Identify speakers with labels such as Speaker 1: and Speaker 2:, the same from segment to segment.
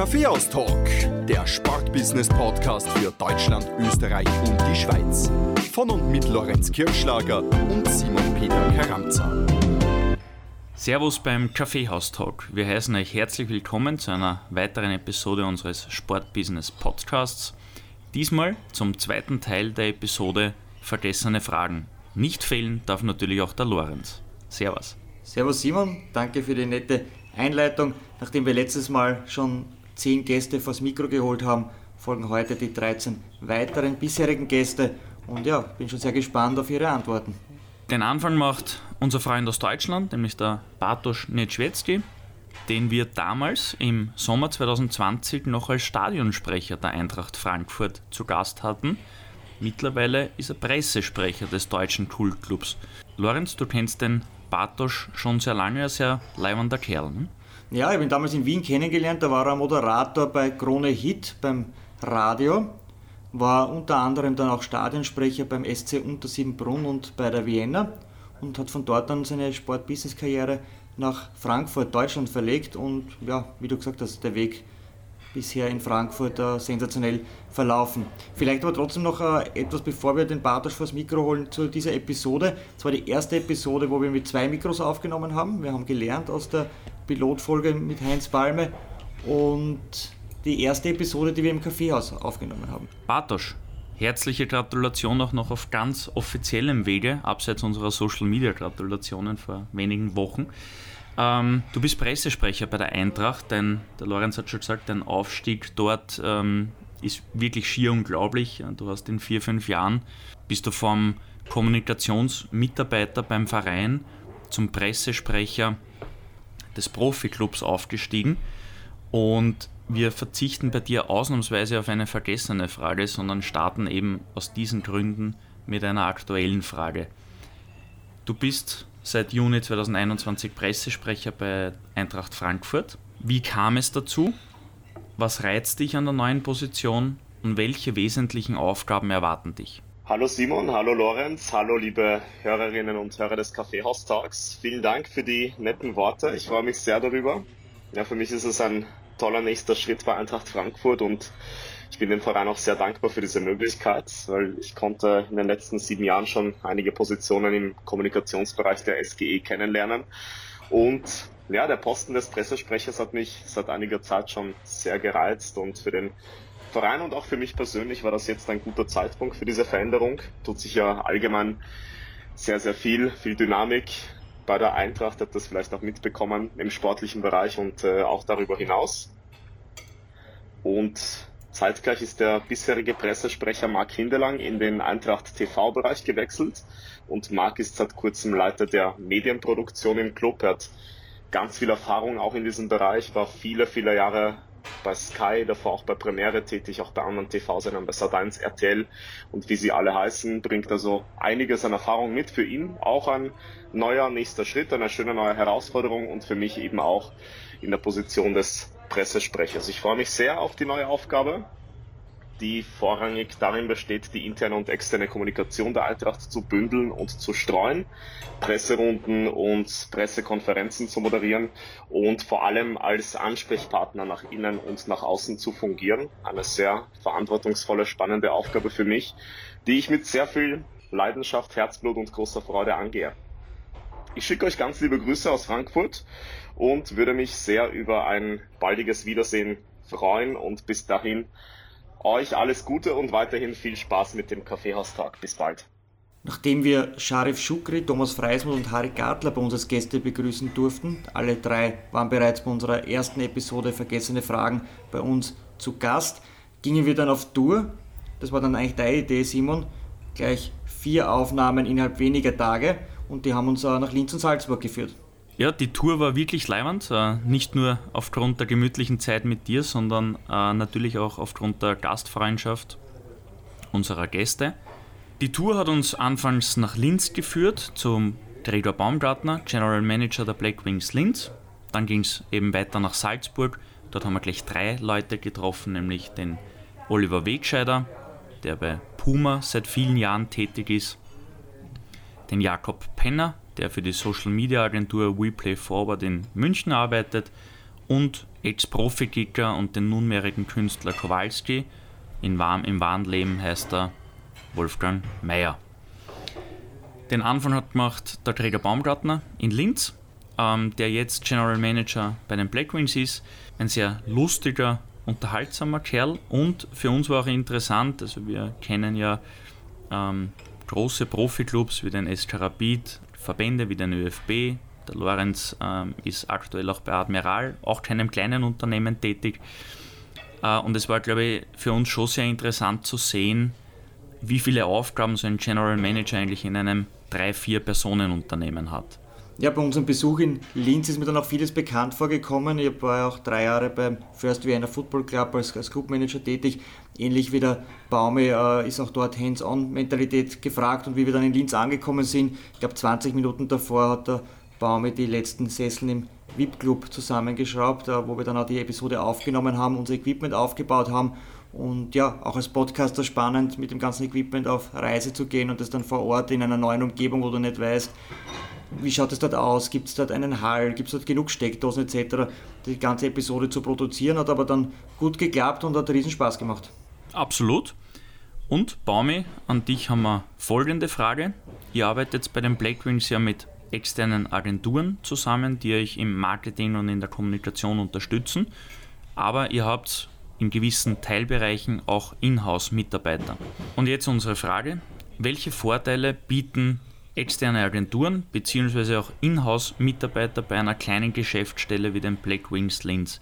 Speaker 1: Kaffeehaus-Talk, der Sportbusiness-Podcast für Deutschland, Österreich und die Schweiz. Von und mit Lorenz Kirschlager und Simon Peter Karamza.
Speaker 2: Servus beim Kaffeehaus-Talk. Wir heißen euch herzlich willkommen zu einer weiteren Episode unseres Sportbusiness-Podcasts. Diesmal zum zweiten Teil der Episode Vergessene Fragen. Nicht fehlen darf natürlich auch der Lorenz. Servus.
Speaker 3: Servus Simon, danke für die nette Einleitung. Nachdem wir letztes Mal schon zehn Gäste vors Mikro geholt haben, folgen heute die 13 weiteren bisherigen Gäste und ja, bin schon sehr gespannt auf Ihre Antworten.
Speaker 2: Den Anfang macht unser Freund aus Deutschland, nämlich der Bartosz Niedźwiecki, den wir damals im Sommer 2020 noch als Stadionsprecher der Eintracht Frankfurt zu Gast hatten. Mittlerweile ist er Pressesprecher des deutschen Kultclubs. Lorenz, du kennst den Bartosz schon sehr lange, ein sehr leibender Kerl. Ne?
Speaker 3: Ja, ich ihn damals in Wien kennengelernt, da war er Moderator bei Krone Hit beim Radio, war unter anderem dann auch Stadionsprecher beim SC Untersiebenbrunn und bei der Vienna und hat von dort dann seine Sport-Business-Karriere nach Frankfurt, Deutschland verlegt und ja, wie du gesagt hast, der Weg bisher in Frankfurt äh, sensationell verlaufen. Vielleicht aber trotzdem noch äh, etwas, bevor wir den Bartosch vors Mikro holen, zu dieser Episode. Das war die erste Episode, wo wir mit zwei Mikros aufgenommen haben. Wir haben gelernt aus der Pilotfolge mit Heinz Balme und die erste Episode, die wir im Kaffeehaus aufgenommen haben.
Speaker 2: Bartosch, herzliche Gratulation auch noch auf ganz offiziellem Wege, abseits unserer Social Media Gratulationen vor wenigen Wochen. Ähm, du bist Pressesprecher bei der Eintracht, denn der Lorenz hat schon gesagt, dein Aufstieg dort ähm, ist wirklich schier unglaublich. Du hast in vier, fünf Jahren bist du vom Kommunikationsmitarbeiter beim Verein zum Pressesprecher des Profiklubs aufgestiegen und wir verzichten bei dir ausnahmsweise auf eine vergessene Frage, sondern starten eben aus diesen Gründen mit einer aktuellen Frage. Du bist seit Juni 2021 Pressesprecher bei Eintracht Frankfurt. Wie kam es dazu? Was reizt dich an der neuen Position und welche wesentlichen Aufgaben erwarten dich?
Speaker 4: Hallo Simon, hallo Lorenz, hallo liebe Hörerinnen und Hörer des Kaffeehaus-Talks. Vielen Dank für die netten Worte. Ich freue mich sehr darüber. Ja, für mich ist es ein toller nächster Schritt bei Eintracht Frankfurt und ich bin dem Verein auch sehr dankbar für diese Möglichkeit, weil ich konnte in den letzten sieben Jahren schon einige Positionen im Kommunikationsbereich der SGE kennenlernen. Und ja, der Posten des Pressesprechers hat mich seit einiger Zeit schon sehr gereizt und für den Verein und auch für mich persönlich war das jetzt ein guter Zeitpunkt für diese Veränderung. Tut sich ja allgemein sehr, sehr viel, viel Dynamik bei der Eintracht, hat das vielleicht auch mitbekommen im sportlichen Bereich und äh, auch darüber hinaus. Und Zeitgleich ist der bisherige Pressesprecher Marc Hindelang in den Eintracht TV-Bereich gewechselt und Marc ist seit kurzem Leiter der Medienproduktion im Club. Er hat ganz viel Erfahrung auch in diesem Bereich, war viele, viele Jahre bei Sky, davor auch bei Premiere tätig, auch bei anderen TV-Sendern, bei Sat1, RTL und wie sie alle heißen, bringt also einiges an Erfahrung mit für ihn. Auch ein neuer nächster Schritt, eine schöne neue Herausforderung und für mich eben auch in der Position des Pressesprechers. Ich freue mich sehr auf die neue Aufgabe, die vorrangig darin besteht, die interne und externe Kommunikation der Eintracht zu bündeln und zu streuen, Presserunden und Pressekonferenzen zu moderieren und vor allem als Ansprechpartner nach innen und nach außen zu fungieren. Eine sehr verantwortungsvolle, spannende Aufgabe für mich, die ich mit sehr viel Leidenschaft, Herzblut und großer Freude angehe. Ich schicke euch ganz liebe Grüße aus Frankfurt und würde mich sehr über ein baldiges Wiedersehen freuen und bis dahin euch alles Gute und weiterhin viel Spaß mit dem Kaffeehaustag. Bis bald.
Speaker 3: Nachdem wir Sharif Shukri, Thomas Freismund und Harry Gartler bei uns als Gäste begrüßen durften, alle drei waren bereits bei unserer ersten Episode Vergessene Fragen bei uns zu Gast, gingen wir dann auf Tour. Das war dann eigentlich deine Idee, Simon. Gleich vier Aufnahmen innerhalb weniger Tage und die haben uns nach Linz und Salzburg geführt.
Speaker 2: Ja, die Tour war wirklich leibend. Äh, nicht nur aufgrund der gemütlichen Zeit mit dir, sondern äh, natürlich auch aufgrund der Gastfreundschaft unserer Gäste. Die Tour hat uns anfangs nach Linz geführt, zum Gregor Baumgartner, General Manager der Black Wings Linz. Dann ging es eben weiter nach Salzburg. Dort haben wir gleich drei Leute getroffen, nämlich den Oliver Wegscheider, der bei Puma seit vielen Jahren tätig ist, den Jakob Penner, der für die Social Media Agentur WePlay Forward in München arbeitet, und Ex-Profi-Kicker und den nunmehrigen Künstler Kowalski. In warm, Im wahren Leben heißt er Wolfgang Mayer. Den Anfang hat gemacht der Träger Baumgartner in Linz, ähm, der jetzt General Manager bei den Black Wings ist. Ein sehr lustiger, unterhaltsamer Kerl und für uns war auch interessant, also wir kennen ja ähm, große Profiklubs wie den SK Rapid, Verbände wie den ÖFB, der Lorenz ähm, ist aktuell auch bei Admiral, auch keinem kleinen Unternehmen tätig. Äh, und es war, glaube ich, für uns schon sehr interessant zu sehen, wie viele Aufgaben so ein General Manager eigentlich in einem 3-4-Personen-Unternehmen hat.
Speaker 3: Ja, bei unserem Besuch in Linz ist mir dann auch vieles bekannt vorgekommen. Ich war ja auch drei Jahre beim First Vienna Football Club als, als Clubmanager tätig. Ähnlich wie der Baume äh, ist auch dort Hands-on-Mentalität gefragt. Und wie wir dann in Linz angekommen sind, ich glaube 20 Minuten davor hat der Baume die letzten Sesseln im VIP-Club zusammengeschraubt, äh, wo wir dann auch die Episode aufgenommen haben, unser Equipment aufgebaut haben. Und ja, auch als Podcaster spannend, mit dem ganzen Equipment auf Reise zu gehen und das dann vor Ort in einer neuen Umgebung, wo du nicht weißt, wie schaut es dort aus, gibt es dort einen Hall, gibt es dort genug Steckdosen etc. Die ganze Episode zu produzieren hat aber dann gut geklappt und hat riesen Spaß gemacht.
Speaker 2: Absolut. Und Baumi, an dich haben wir folgende Frage. Ihr arbeitet bei den Black Wings ja mit externen Agenturen zusammen, die euch im Marketing und in der Kommunikation unterstützen. Aber ihr habt in gewissen Teilbereichen auch Inhouse-Mitarbeiter. Und jetzt unsere Frage. Welche Vorteile bieten externe Agenturen bzw. auch Inhouse-Mitarbeiter bei einer kleinen Geschäftsstelle wie den Black Wings Linz?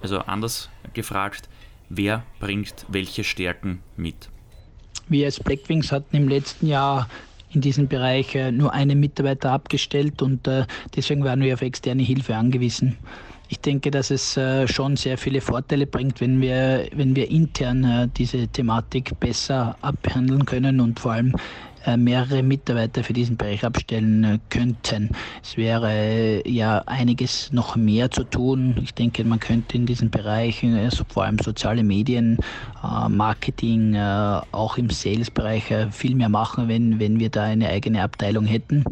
Speaker 2: Also anders gefragt, wer bringt welche Stärken mit?
Speaker 5: Wir als Black Wings hatten im letzten Jahr in diesem Bereich äh, nur einen Mitarbeiter abgestellt und äh, deswegen waren wir auf externe Hilfe angewiesen. Ich denke, dass es äh, schon sehr viele Vorteile bringt, wenn wir, wenn wir intern diese Thematik besser abhandeln können und vor allem mehrere Mitarbeiter für diesen Bereich abstellen äh, könnten. Es wäre äh, ja einiges noch mehr zu tun. Ich denke, man könnte in diesen Bereichen, also vor allem soziale Medien, Marketing, auch im Sales-Bereich viel mehr machen, wenn, wenn wir da eine eigene Abteilung hätten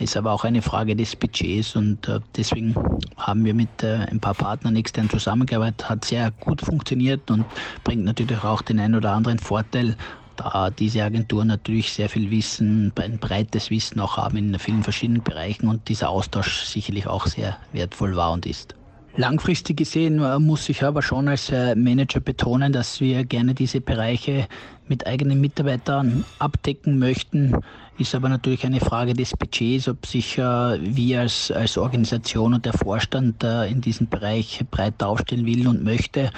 Speaker 5: ist aber auch eine Frage des Budgets und äh, deswegen haben wir mit äh, ein paar Partnern extern zusammengearbeitet, hat sehr gut funktioniert und bringt natürlich auch den einen oder anderen Vorteil, da diese Agenturen natürlich sehr viel Wissen, ein breites Wissen auch haben in vielen verschiedenen Bereichen und dieser Austausch sicherlich auch sehr wertvoll war und ist. Langfristig gesehen äh, muss ich aber schon als äh, Manager betonen, dass wir gerne diese Bereiche mit eigenen Mitarbeitern abdecken möchten. Ist aber natürlich eine Frage des Budgets, ob sich äh, wir als, als Organisation und der Vorstand in diesem Bereich breiter aufstellen will und möchte.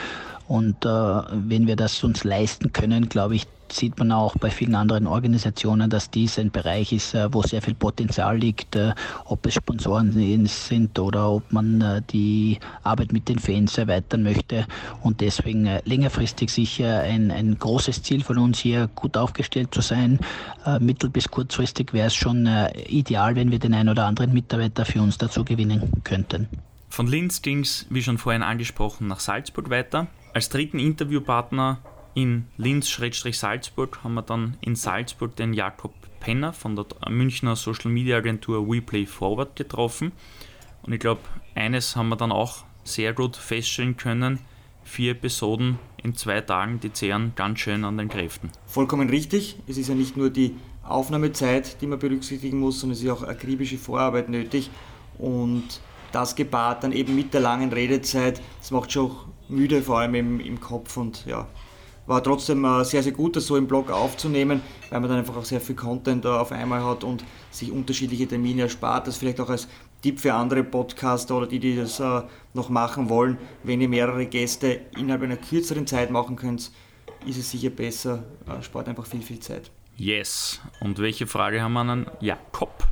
Speaker 5: Und wenn wir das uns leisten können, glaube ich, sieht man auch bei vielen anderen Organisationen, dass dies ein Bereich ist, äh, wo sehr viel Potenzial liegt, äh, ob es Sponsoren sind oder ob man äh, die Arbeit mit den Fans erweitern möchte. Und deswegen längerfristig sicher ein, ein großes Ziel von uns hier, gut aufgestellt zu sein. Mittel- bis kurzfristig wäre es schon ideal, wenn wir den einen oder anderen Mitarbeiter für uns dazu gewinnen könnten.
Speaker 2: Von Linz ging es, wie schon vorhin angesprochen, nach Salzburg weiter. Als dritten Interviewpartner in Linz-Salzburg haben wir dann in Salzburg den Jakob Penner von der Münchner Social Media Agentur WePlay Forward getroffen. Und ich glaube, eines haben wir dann auch sehr gut feststellen können. Vier Episoden in zwei Tagen, die zehren ganz schön an den Kräften.
Speaker 3: Vollkommen richtig. Es ist ja nicht nur die Aufnahmezeit, die man berücksichtigen muss, sondern es ist auch akribische Vorarbeit nötig. Und das gepaart dann eben mit der langen Redezeit, das macht schon auch müde, vor allem im, im Kopf. Und ja, war trotzdem äh, sehr, sehr gut, das so im Blog aufzunehmen, weil man dann einfach auch sehr viel Content auf einmal hat und sich unterschiedliche Termine erspart. Das vielleicht auch als Tipp für andere Podcaster oder die, die das äh, noch machen wollen. Wenn ihr mehrere Gäste innerhalb einer kürzeren Zeit machen könnt, ist es sicher besser, äh, spart einfach viel, viel Zeit.
Speaker 2: Yes. Und welche Frage haben wir an Jakob?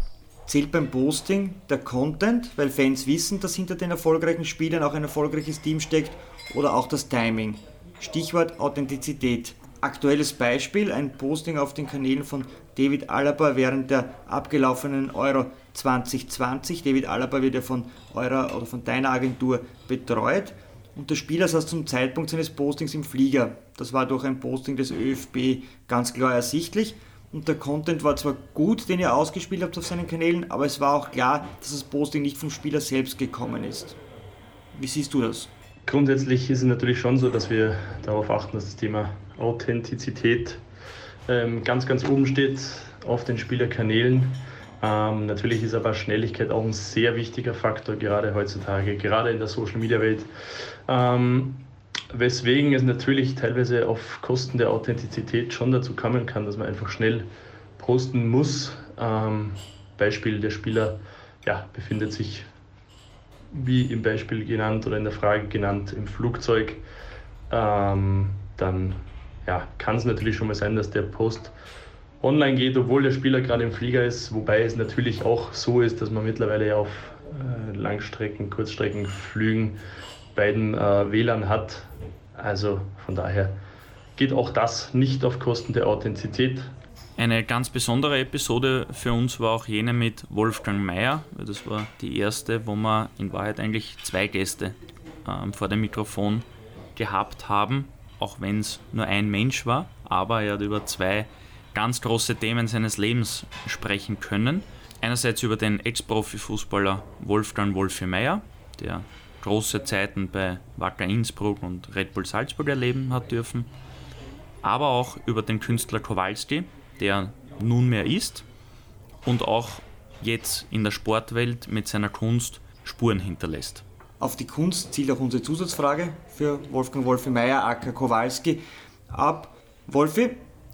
Speaker 3: Zählt beim Posting der Content, weil Fans wissen, dass hinter den erfolgreichen Spielern auch ein erfolgreiches Team steckt oder auch das Timing? Stichwort Authentizität. Aktuelles Beispiel, ein Posting auf den Kanälen von David Alaba während der abgelaufenen Euro 2020. David Alaba wird ja von eurer oder von deiner Agentur betreut und der Spieler saß zum Zeitpunkt seines Postings im Flieger. Das war durch ein Posting des ÖFB ganz klar ersichtlich und der Content war zwar gut, den ihr ausgespielt habt auf seinen Kanälen, aber es war auch klar, dass das Posting nicht vom Spieler selbst gekommen ist. Wie siehst du das?
Speaker 6: Grundsätzlich ist es natürlich schon so, dass wir darauf achten, dass das Thema Authentizität ähm, ganz, ganz oben steht auf den Spielerkanälen. Ähm, natürlich ist aber Schnelligkeit auch ein sehr wichtiger Faktor, gerade heutzutage, gerade in der Social Media Welt. Ähm, weswegen es natürlich teilweise auf Kosten der Authentizität schon dazu kommen kann, dass man einfach schnell posten muss. Ähm, Beispiel, der Spieler ja, befindet sich, wie im Beispiel genannt oder in der Frage genannt, im Flugzeug. Ähm, dann ja, kann es natürlich schon mal sein, dass der Post online geht, obwohl der Spieler gerade im Flieger ist, wobei es natürlich auch so ist, dass man mittlerweile ja auf äh, Langstrecken, Kurzstreckenflügen beiden äh, WLAN hat. Also von daher geht auch das nicht auf Kosten der Authentizität.
Speaker 2: Eine ganz besondere Episode für uns war auch jene mit Wolfgang Mayer. Das war die erste, wo wir in Wahrheit eigentlich zwei Gäste ähm, vor dem Mikrofon gehabt haben, auch wenn es nur ein Mensch war, aber er hat über zwei ganz große Themen seines Lebens sprechen können. Einerseits über den Ex-Profi-Fußballer Wolfgang Wolfi Meyer, der große Zeiten bei Wacker Innsbruck und Red Bull Salzburg erleben hat dürfen, aber auch über den Künstler Kowalski, der nunmehr ist und auch jetzt in der Sportwelt mit seiner Kunst Spuren hinterlässt.
Speaker 3: Auf die Kunst zielt auch unsere Zusatzfrage für Wolfgang Wolfi Meyer, aka Kowalski, ab. Wolfi,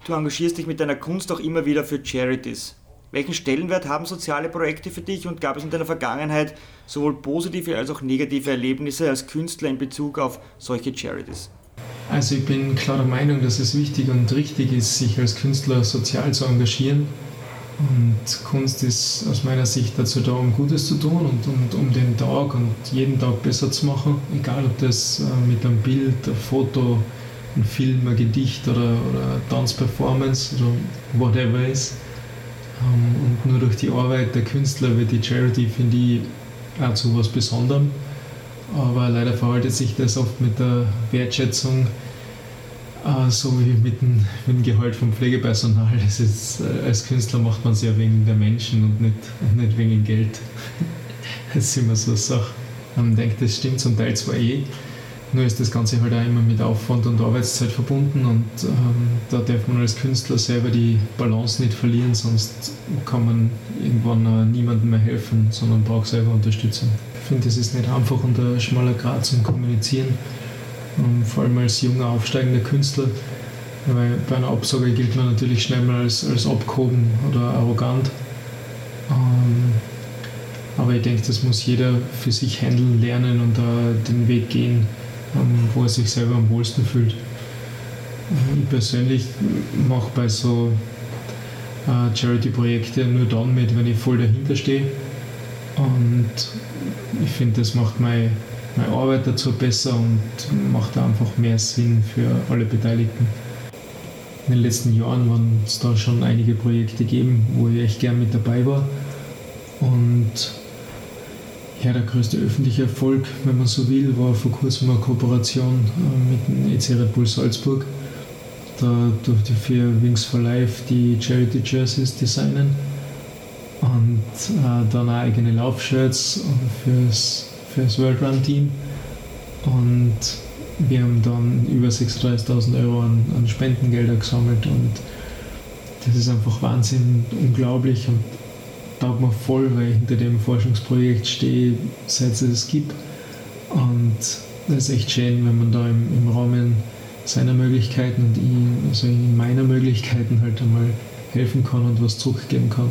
Speaker 3: Du engagierst dich mit deiner Kunst auch immer wieder für Charities. Welchen Stellenwert haben soziale Projekte für dich und gab es in deiner Vergangenheit sowohl positive als auch negative Erlebnisse als Künstler in Bezug auf solche Charities?
Speaker 7: Also ich bin klar der Meinung, dass es wichtig und richtig ist, sich als Künstler sozial zu engagieren. Und Kunst ist aus meiner Sicht dazu da, um Gutes zu tun und, und um den Tag und jeden Tag besser zu machen. Egal ob das äh, mit einem Bild, einem Foto, ein Film, ein Gedicht oder, oder Tanzperformance oder whatever ist. Ähm, und nur durch die Arbeit der Künstler wird die Charity, finde ich, auch zu was Besonderem. Aber leider verhaltet sich das oft mit der Wertschätzung äh, so wie mit dem, mit dem Gehalt vom Pflegepersonal. Das ist, äh, als Künstler macht man es ja wegen der Menschen und nicht, nicht wegen Geld. das ist immer so eine Sache. Man denkt, das stimmt zum Teil zwar eh, nur ist das Ganze halt auch immer mit Aufwand und Arbeitszeit verbunden und ähm, da darf man als Künstler selber die Balance nicht verlieren, sonst kann man irgendwann äh, niemandem mehr helfen, sondern braucht selber Unterstützung. Ich finde, das ist nicht einfach und ein schmaler Grad zum Kommunizieren, ähm, vor allem als junger, aufsteigender Künstler, weil bei einer Absage gilt man natürlich schnell mal als, als abgehoben oder arrogant. Ähm, aber ich denke, das muss jeder für sich handeln lernen und da den Weg gehen, wo er sich selber am wohlsten fühlt. Ich persönlich mache bei so äh, Charity-Projekten nur dann mit, wenn ich voll dahinter stehe. Und ich finde, das macht meine, Arbeit dazu besser und macht einfach mehr Sinn für alle Beteiligten. In den letzten Jahren waren es da schon einige Projekte gegeben, wo ich echt gern mit dabei war. Und ja, der größte öffentliche Erfolg, wenn man so will, war vor kurzem eine Kooperation äh, mit dem EC Red Bull Salzburg. Da durfte ich für Wings for Life die Charity Jerseys designen und äh, dann auch eigene Laufshirts fürs, fürs World Run Team. Und wir haben dann über 36.000 Euro an, an Spendengelder gesammelt und das ist einfach Wahnsinn, unglaublich und taugt mir voll, weil ich hinter dem Forschungsprojekt stehe, seit es es gibt. Und das ist echt schön, wenn man da im, im Rahmen seiner Möglichkeiten und ich, also in meiner Möglichkeiten halt einmal helfen kann und was zurückgeben kann.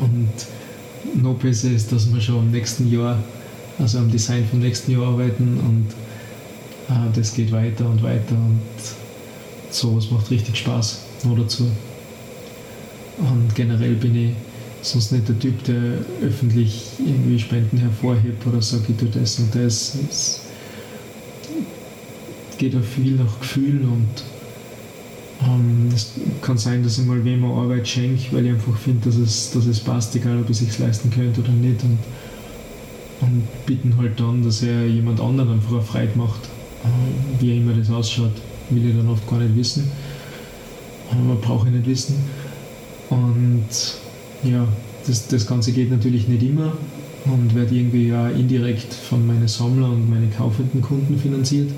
Speaker 7: Und noch besser ist, dass wir schon am nächsten Jahr, also am Design vom nächsten Jahr arbeiten und äh, das geht weiter und weiter und sowas macht richtig Spaß noch dazu. Und generell bin ich sonst nicht der Typ, der öffentlich irgendwie Spenden hervorhebt oder sagt, ich tue das und das. Es geht auch viel nach Gefühl und ähm, es kann sein, dass ich mal wem Arbeit schenke, weil ich einfach finde, dass es, dass es passt, egal ob ich es leisten könnte oder nicht. Und, und bitten halt dann, dass er jemand anderen einfach eine Freude macht, äh, wie immer das ausschaut, will ich dann oft gar nicht wissen. Aber brauche ich nicht wissen. Und ja, das, das Ganze geht natürlich nicht immer, und werde irgendwie ja indirekt von meinen Sammlern und meinen kaufenden Kunden finanziert,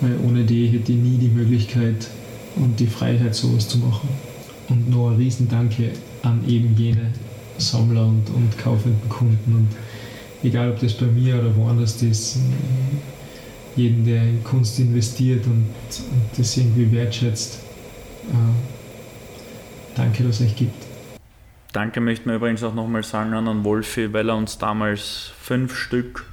Speaker 7: weil ohne die hätte ich nie die Möglichkeit und die Freiheit, sowas zu machen. Und noch ein Riesendanke an eben jene Sammler und, und kaufenden Kunden. Und egal, ob das bei mir oder woanders ist, jeden, der in Kunst investiert und, und das irgendwie wertschätzt, äh, danke, dass es euch gibt.
Speaker 2: Danke möchten wir übrigens auch nochmal sagen an Wolfi, weil er uns damals fünf Stück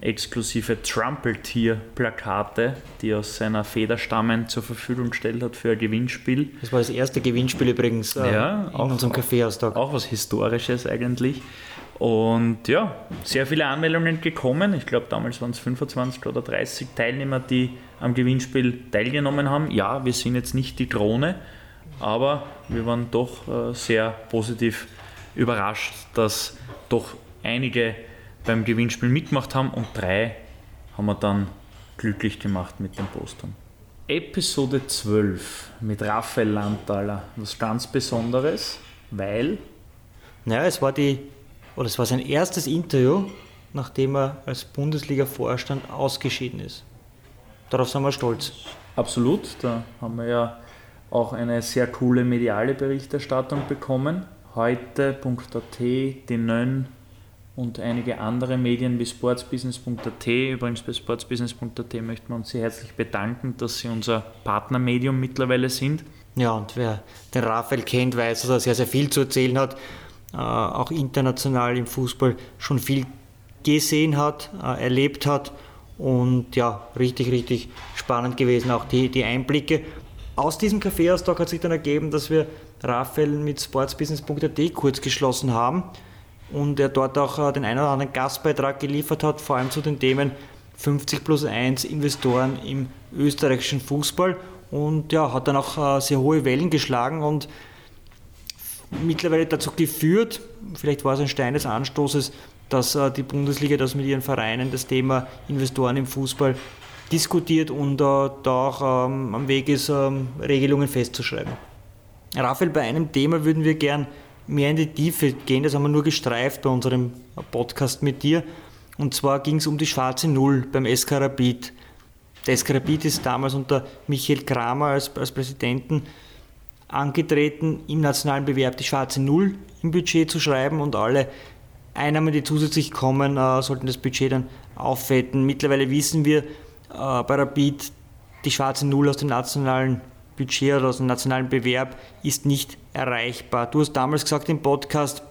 Speaker 2: exklusive Trumpeltier-Plakate, die aus seiner Feder stammen, zur Verfügung gestellt hat für ein Gewinnspiel.
Speaker 3: Das war das erste Gewinnspiel übrigens
Speaker 2: äh, ja,
Speaker 3: in auch, unserem Kaffeehaustag.
Speaker 2: Auch was Historisches eigentlich. Und ja, sehr viele Anmeldungen gekommen. Ich glaube, damals waren es 25 oder 30 Teilnehmer, die am Gewinnspiel teilgenommen haben. Ja, wir sind jetzt nicht die Krone, aber wir waren doch äh, sehr positiv überrascht, dass doch einige beim Gewinnspiel mitgemacht haben und drei haben wir dann glücklich gemacht mit den Postern. Episode 12 mit Raphael Landtaler, was ganz Besonderes, weil.
Speaker 3: Naja, es war die, oder es war sein erstes Interview, nachdem er als Bundesliga-Vorstand ausgeschieden ist. Darauf sind wir stolz.
Speaker 2: Absolut, da haben wir ja auch eine sehr coole mediale Berichterstattung bekommen. Heute.at, die Nön und einige andere Medien wie sportsbusiness.at. Übrigens bei sportsbusiness.at möchten wir uns sehr herzlich bedanken, dass Sie unser Partnermedium mittlerweile sind.
Speaker 3: Ja, und wer den Raphael kennt, weiß, dass er sehr, sehr viel zu erzählen hat, äh, auch international im Fußball schon viel gesehen hat, äh, erlebt hat und ja, richtig, richtig spannend gewesen, auch die, die Einblicke. Aus diesem Kaffeeaustausch hat sich dann ergeben, dass wir Raphael mit sportsbusiness.at kurz geschlossen haben und er dort auch äh, den einen oder anderen Gastbeitrag geliefert hat, vor allem zu den Themen 50 plus 1 Investoren im österreichischen Fußball und ja, hat dann auch äh, sehr hohe Wellen geschlagen und mittlerweile dazu geführt, vielleicht war es ein Stein des Anstoßes, dass äh, die Bundesliga das mit ihren Vereinen das Thema Investoren im Fußball diskutiert und da auch ähm, am Weg ist, ähm, Regelungen festzuschreiben. Raphael, bei einem Thema würden wir gern mehr in die Tiefe gehen. Das haben wir nur gestreift bei unserem Podcast mit dir. Und zwar ging es um die schwarze Null beim SK Rapid. Der SK Rapid ist damals unter Michael Kramer als, als Präsidenten angetreten, im nationalen Bewerb die schwarze Null im Budget zu schreiben und alle Einnahmen, die zusätzlich kommen, äh, sollten das Budget dann aufwetten. Mittlerweile wissen wir äh, bei Rapid, die schwarze Null aus dem nationalen Budget oder aus dem nationalen Bewerb ist nicht erreichbar. Du hast damals gesagt im Podcast,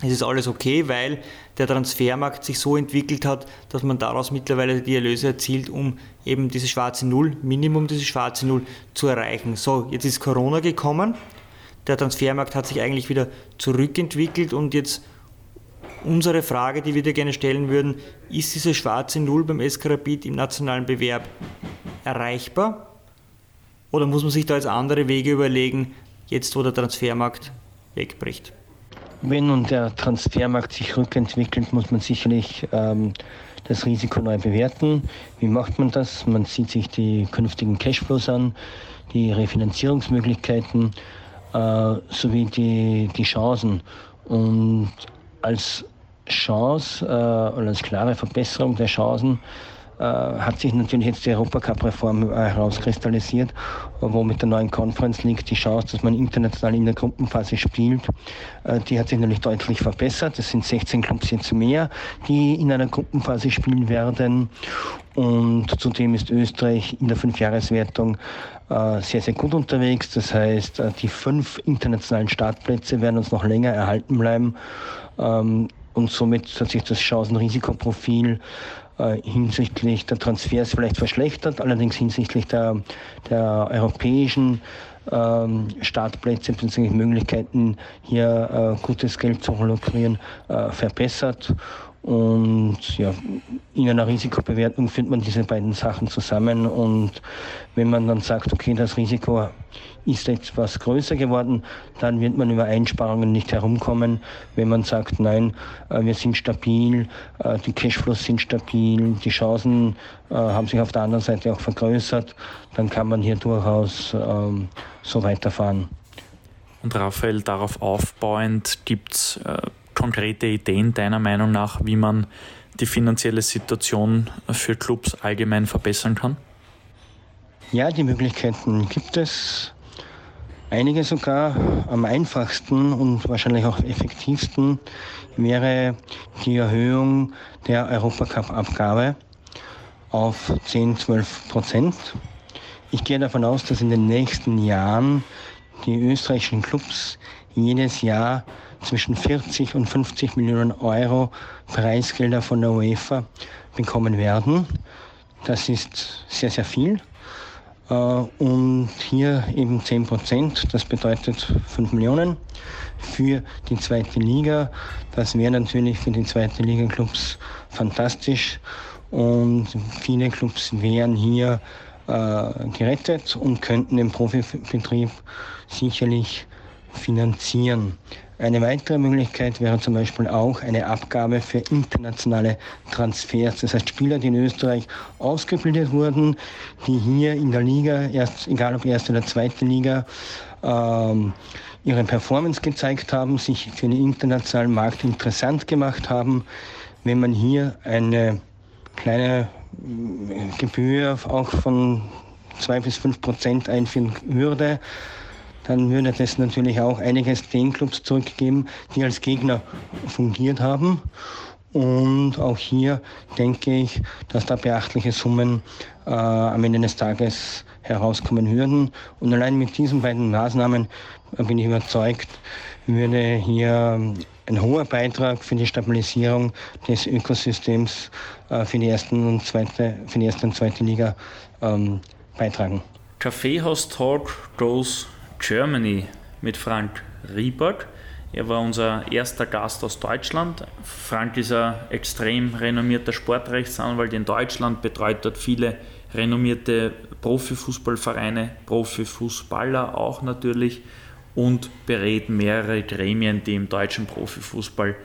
Speaker 3: es ist alles okay, weil der Transfermarkt sich so entwickelt hat, dass man daraus mittlerweile die Erlöse erzielt, um eben diese schwarze Null, Minimum diese schwarze Null zu erreichen. So, jetzt ist Corona gekommen, der Transfermarkt hat sich eigentlich wieder zurückentwickelt und jetzt unsere Frage, die wir dir gerne stellen würden, ist diese schwarze Null beim Eskarabit im nationalen Bewerb erreichbar? Oder muss man sich da jetzt andere Wege überlegen, jetzt wo der Transfermarkt wegbricht?
Speaker 8: Wenn nun der Transfermarkt sich rückentwickelt, muss man sicherlich ähm, das Risiko neu bewerten. Wie macht man das? Man sieht sich die künftigen Cashflows an, die Refinanzierungsmöglichkeiten äh, sowie die, die Chancen. Und als Chance äh, oder als klare Verbesserung der Chancen hat sich natürlich jetzt die Europacup-Reform äh, herauskristallisiert, wo mit der neuen Conference League die Chance, dass man international in der Gruppenphase spielt, äh, die hat sich natürlich deutlich verbessert. Es sind 16 Clubs jetzt mehr, die in einer Gruppenphase spielen werden. Und zudem ist Österreich in der Fünfjahreswertung sehr, sehr gut unterwegs. Das heißt, die fünf internationalen Startplätze werden uns noch länger erhalten bleiben. Ähm, und somit hat sich das Chancen-Risikoprofil äh, hinsichtlich der Transfers vielleicht verschlechtert, allerdings hinsichtlich der, der europäischen ähm, Startplätze bzw. Möglichkeiten, hier äh, gutes Geld zu lukrieren, äh, verbessert. Und ja, in einer Risikobewertung führt man diese beiden Sachen zusammen. Und wenn man dann sagt, okay, das Risiko ist etwas größer geworden, dann wird man über Einsparungen nicht herumkommen. Wenn man sagt, nein, äh, wir sind stabil, äh, die Cashflows sind stabil, die Chancen äh, haben sich auf der anderen Seite auch vergrößert, dann kann man hier durchaus ähm, so weiterfahren.
Speaker 2: Und Raphael, darauf aufbauend gibt es konkrete Ideen deiner Meinung nach, wie man die finanzielle Situation für Clubs allgemein verbessern kann?
Speaker 8: Ja, die Möglichkeiten gibt es. Einige sogar am einfachsten und wahrscheinlich auch effektivsten wäre die Erhöhung der Europacup-Abgabe auf 10, 12 Prozent. Ich gehe davon aus, dass in den nächsten Jahren die österreichischen Clubs jedes Jahr zwischen 40 und 50 Millionen Euro Preisgelder von der UEFA bekommen werden. Das ist sehr, sehr viel. Äh, und hier eben 10 Prozent, das bedeutet 5 Millionen für die zweite Liga. Das wäre natürlich für die zweite Liga-Clubs fantastisch und viele Clubs wären hier äh, gerettet und könnten den Profibetrieb sicherlich finanzieren. Eine weitere Möglichkeit wäre zum Beispiel auch eine Abgabe für internationale Transfers. Das heißt Spieler, die in Österreich ausgebildet wurden, die hier in der Liga, erst, egal ob erste oder zweite Liga, ähm, ihre Performance gezeigt haben, sich für den internationalen Markt interessant gemacht haben. Wenn man hier eine kleine äh, Gebühr auch von zwei bis fünf Prozent einführen würde, dann würde das natürlich auch einiges den Clubs zurückgeben, die als Gegner fungiert haben. Und auch hier denke ich, dass da beachtliche Summen äh, am Ende des Tages herauskommen würden. Und allein mit diesen beiden Maßnahmen äh, bin ich überzeugt, würde hier ein hoher Beitrag für die Stabilisierung des Ökosystems äh, für, die ersten und zweite, für die erste und zweite Liga ähm, beitragen.
Speaker 2: Kaffeehaus Talk Goes Germany mit Frank Rieberg. Er war unser erster Gast aus Deutschland. Frank ist ein extrem renommierter Sportrechtsanwalt in Deutschland, betreut dort viele renommierte Profifußballvereine, Profifußballer auch natürlich und berät mehrere Gremien, die im deutschen Profifußball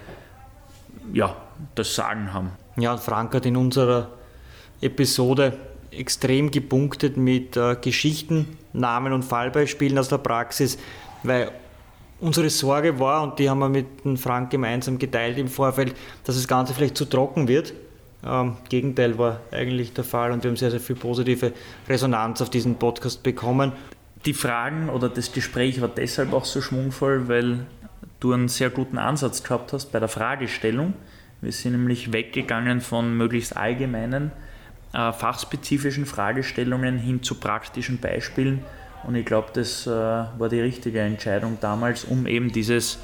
Speaker 2: ja, das Sagen haben.
Speaker 3: Ja, Frank hat in unserer Episode extrem gepunktet mit äh, Geschichten, Namen und Fallbeispielen aus der Praxis, weil unsere Sorge war, und die haben wir mit dem Frank gemeinsam geteilt im Vorfeld, dass das Ganze vielleicht zu trocken wird. Ähm, Gegenteil war eigentlich der Fall und wir haben sehr, sehr viel positive Resonanz auf diesen Podcast bekommen.
Speaker 2: Die Fragen oder das Gespräch war deshalb auch so schwungvoll, weil du einen sehr guten Ansatz gehabt hast bei der Fragestellung. Wir sind nämlich weggegangen von möglichst allgemeinen äh, fachspezifischen Fragestellungen hin zu praktischen Beispielen. Und ich glaube, das äh, war die richtige Entscheidung damals, um eben dieses,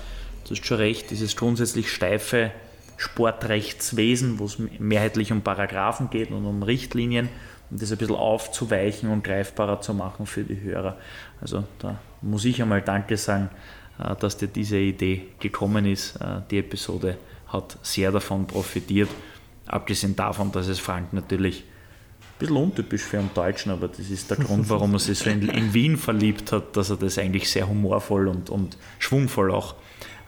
Speaker 2: du hast schon recht, dieses grundsätzlich steife Sportrechtswesen, wo es mehrheitlich um Paragraphen geht und um Richtlinien, um das ein bisschen aufzuweichen und greifbarer zu machen für die Hörer. Also da muss ich einmal Danke sagen, äh, dass dir diese Idee gekommen ist. Äh, die Episode hat sehr davon profitiert, abgesehen davon, dass es Frank natürlich bisschen untypisch für einen Deutschen, aber das ist der Grund, warum er sich so in, in, Wien verliebt hat, dass er das eigentlich sehr humorvoll und, und schwungvoll auch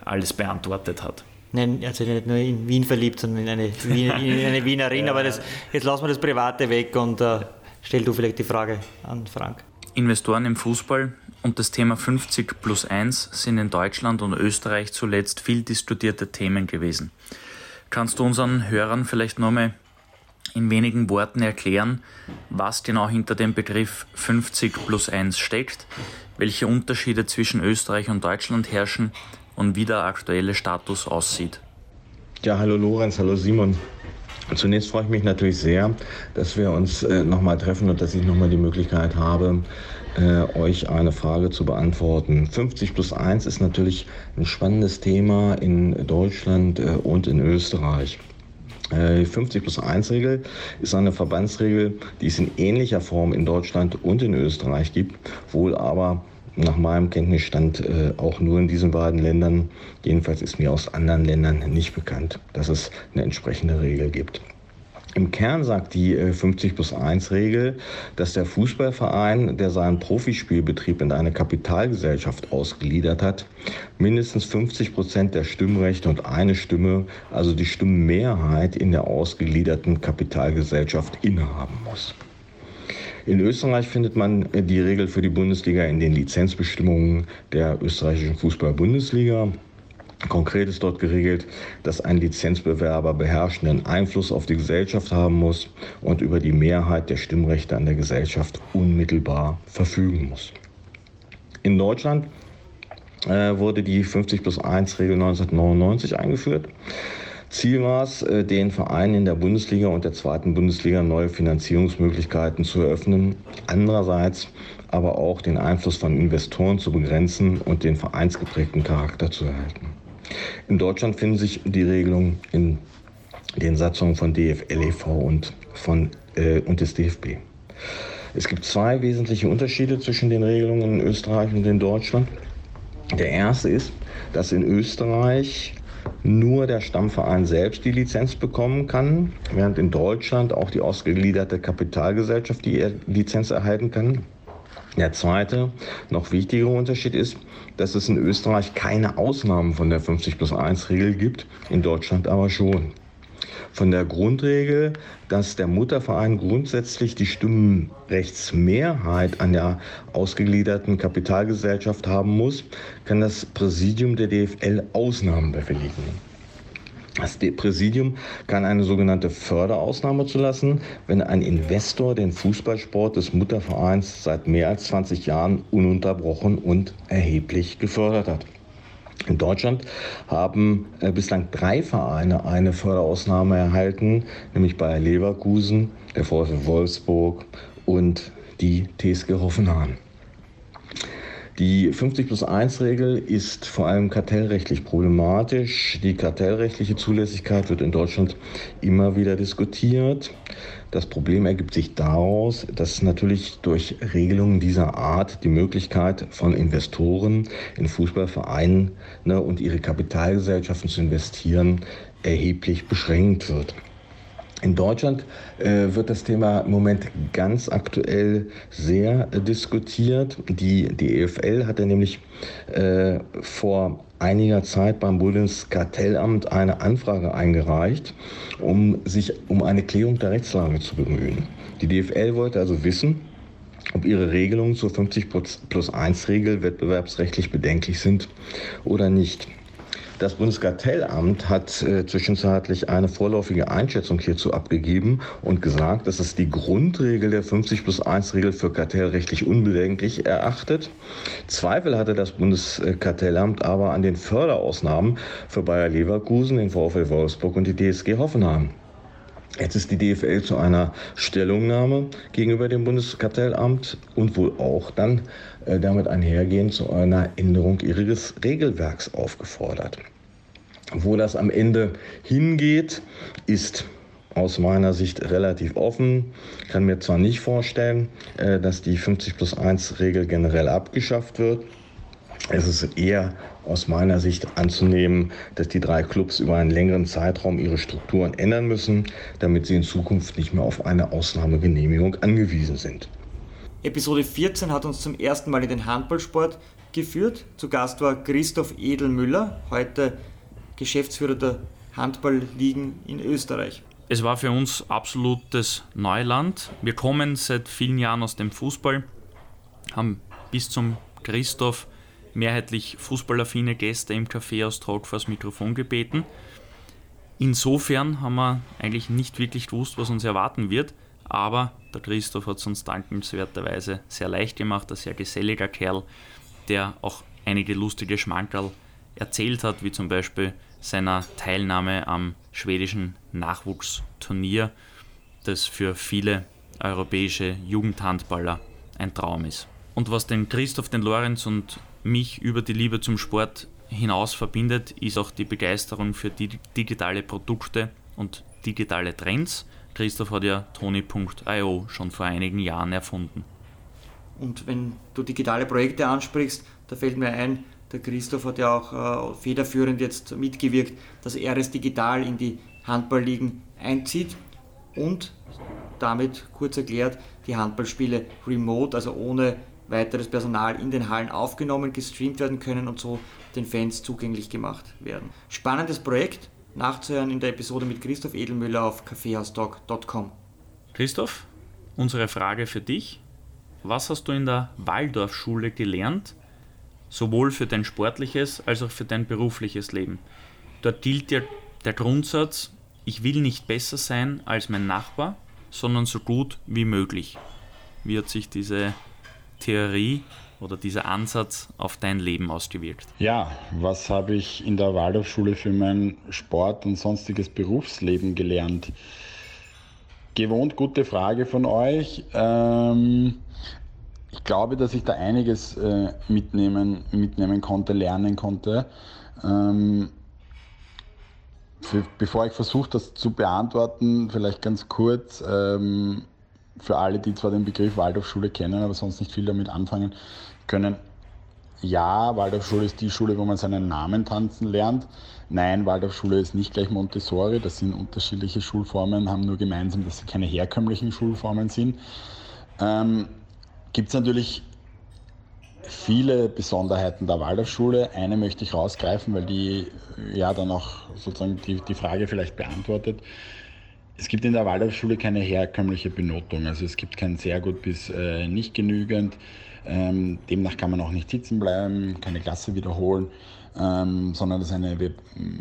Speaker 2: alles beantwortet hat.
Speaker 3: Nein, er hat sich nicht nur in Wien verliebt, sondern in eine, Wien, in eine Wienerin. Aber das, jetzt lassen wir das Private weg und äh, stell du vielleicht die Frage an Frank.
Speaker 2: Investoren im Fußball und das Thema 50 plus 1 sind in Deutschland und Österreich zuletzt viel diskutierte Themen gewesen. Kannst du unseren Hörern vielleicht nochmal in wenigen Worten erklären, was genau hinter dem Begriff 50 plus 1 steckt, welche Unterschiede zwischen Österreich und Deutschland herrschen und wie der aktuelle Status aussieht.
Speaker 9: Ja, hallo Lorenz, hallo Simon. Zunächst freue ich mich natürlich sehr, dass wir uns äh, nochmal treffen und dass ich nochmal die Möglichkeit habe, äh, euch eine Frage zu beantworten. 50 plus 1 ist natürlich ein spannendes Thema in Deutschland äh, und in Österreich. Die 50 plus 1 Regel ist eine Verbandsregel, die es in ähnlicher Form in Deutschland und in Österreich gibt, wohl aber nach meinem Kenntnisstand äh, auch nur in diesen beiden Ländern. Jedenfalls ist mir aus anderen Ländern nicht bekannt, dass es eine entsprechende Regel gibt. Im Kern sagt die 50 äh, plus 1 Regel, dass der Fußballverein, der seinen Profispielbetrieb in eine Kapitalgesellschaft ausgliedert hat, mindestens 50 Prozent der Stimmrechte und eine Stimme, also die Stimmenmehrheit in der ausgegliederten Kapitalgesellschaft innehaben muss. In Österreich findet man äh, die Regel für die Bundesliga in den Lizenzbestimmungen der österreichischen Fußball-Bundesliga. Konkret ist dort geregelt, dass ein Lizenzbewerber beherrschenden Einfluss auf die Gesellschaft haben muss und über die Mehrheit der Stimmrechte an der Gesellschaft unmittelbar verfügen muss. In Deutschland äh, wurde die 50 plus 1 Regel 1999 eingeführt. Ziel war es, äh, den Vereinen in der Bundesliga und der zweiten Bundesliga neue Finanzierungsmöglichkeiten zu eröffnen. Andererseits aber auch den Einfluss von Investoren zu begrenzen und den vereinsgeprägten Charakter zu erhalten. In Deutschland finden sich die Regelungen in den Satzungen von DFLEV und, von, äh, und des DFB. Es gibt zwei wesentliche Unterschiede zwischen den Regelungen in Österreich und in Deutschland. Der erste ist, dass in Österreich nur der Stammverein selbst die Lizenz bekommen kann, während in Deutschland auch die ausgegliederte Kapitalgesellschaft die Lizenz erhalten kann. Der zweite, noch wichtigere Unterschied ist, dass es in Österreich keine Ausnahmen von der 50 plus 1 Regel gibt, in Deutschland aber schon von der Grundregel, dass der Mutterverein grundsätzlich die Stimmenrechtsmehrheit an der ausgegliederten Kapitalgesellschaft haben muss, kann das Präsidium der DFL Ausnahmen bewilligen. Das Präsidium kann eine sogenannte Förderausnahme zulassen, wenn ein Investor den Fußballsport des Muttervereins seit mehr als 20 Jahren ununterbrochen und erheblich gefördert hat. In Deutschland haben äh, bislang drei Vereine eine Förderausnahme erhalten, nämlich Bayer Leverkusen, der VfL Wolfsburg und die TSG Hoffenheim. Die 50 plus 1 Regel ist vor allem kartellrechtlich problematisch. Die kartellrechtliche Zulässigkeit wird in Deutschland immer wieder diskutiert. Das Problem ergibt sich daraus, dass natürlich durch Regelungen dieser Art die Möglichkeit von Investoren in Fußballvereinen ne, und ihre Kapitalgesellschaften zu investieren erheblich beschränkt wird. In Deutschland äh, wird das Thema im Moment ganz aktuell sehr äh, diskutiert. Die, die EFL hatte nämlich äh, vor einiger Zeit beim Bundeskartellamt eine Anfrage eingereicht, um sich um eine Klärung der Rechtslage zu bemühen. Die DFL wollte also wissen, ob ihre Regelungen zur 50 plus 1 Regel wettbewerbsrechtlich bedenklich sind oder nicht. Das Bundeskartellamt hat äh, zwischenzeitlich eine vorläufige Einschätzung hierzu abgegeben und gesagt, dass es die Grundregel der 50 plus 1 Regel für kartellrechtlich unbedenklich erachtet. Zweifel hatte das Bundeskartellamt aber an den Förderausnahmen für Bayer Leverkusen, den VfL Wolfsburg und die DSG Hoffenheim. Jetzt ist die DFL zu einer Stellungnahme gegenüber dem Bundeskartellamt und wohl auch dann äh, damit einhergehend zu einer Änderung ihres Regelwerks aufgefordert. Wo das am Ende hingeht, ist aus meiner Sicht relativ offen. Ich kann mir zwar nicht vorstellen, äh, dass die 50 plus 1 Regel generell abgeschafft wird. Es ist eher aus meiner Sicht anzunehmen, dass die drei Clubs über einen längeren Zeitraum ihre Strukturen ändern müssen, damit sie in Zukunft nicht mehr auf eine Ausnahmegenehmigung angewiesen sind.
Speaker 3: Episode 14 hat uns zum ersten Mal in den Handballsport geführt. Zu Gast war Christoph Edelmüller, heute Geschäftsführer der Handballligen in Österreich.
Speaker 2: Es war für uns absolutes Neuland. Wir kommen seit vielen Jahren aus dem Fußball, haben bis zum Christoph mehrheitlich fußballaffine Gäste im Café aus Trog vors Mikrofon gebeten. Insofern haben wir eigentlich nicht wirklich gewusst, was uns erwarten wird, aber der Christoph hat es uns dankenswerterweise sehr leicht gemacht, ein sehr geselliger Kerl, der auch einige lustige Schmankerl erzählt hat, wie zum Beispiel seiner Teilnahme am schwedischen Nachwuchsturnier, das für viele europäische Jugendhandballer ein Traum ist. Und was den Christoph, den Lorenz und mich über die Liebe zum Sport hinaus verbindet, ist auch die Begeisterung für digitale Produkte und digitale Trends. Christoph hat ja Tony.io schon vor einigen Jahren erfunden.
Speaker 3: Und wenn du digitale Projekte ansprichst, da fällt mir ein, der Christoph hat ja auch äh, federführend jetzt mitgewirkt, dass er es digital in die Handballligen einzieht und damit kurz erklärt die Handballspiele remote, also ohne weiteres Personal in den Hallen aufgenommen, gestreamt werden können und so den Fans zugänglich gemacht werden. Spannendes Projekt, nachzuhören in der Episode mit Christoph Edelmüller auf kaffeehaustalk.com.
Speaker 2: Christoph, unsere Frage für dich. Was hast du in der Waldorfschule gelernt sowohl für dein sportliches als auch für dein berufliches Leben. Dort gilt dir der Grundsatz, ich will nicht besser sein als mein Nachbar, sondern so gut wie möglich. Wie hat sich diese Theorie oder dieser Ansatz auf dein Leben ausgewirkt?
Speaker 10: Ja, was habe ich in der Waldorfschule für mein Sport und sonstiges Berufsleben gelernt? Gewohnt gute Frage von euch. Ähm, ich glaube, dass ich da einiges äh, mitnehmen, mitnehmen konnte, lernen konnte. Ähm, für, bevor ich versuche, das zu beantworten, vielleicht ganz kurz, ähm, für alle, die zwar den Begriff Waldorfschule kennen, aber sonst nicht viel damit anfangen können. Ja, Waldorfschule ist die Schule, wo man seinen Namen tanzen lernt. Nein, Waldorfschule ist nicht gleich Montessori. Das sind unterschiedliche Schulformen, haben nur gemeinsam, dass sie keine herkömmlichen Schulformen sind. Ähm, Gibt es natürlich viele Besonderheiten der Waldorfschule. Eine möchte ich rausgreifen, weil die ja dann auch sozusagen die, die Frage vielleicht beantwortet. Es gibt in der Waldorfschule keine herkömmliche Benotung. Also es gibt kein sehr gut bis äh, nicht genügend. Ähm, demnach kann man auch nicht sitzen bleiben, keine Klasse wiederholen, ähm, sondern das eine,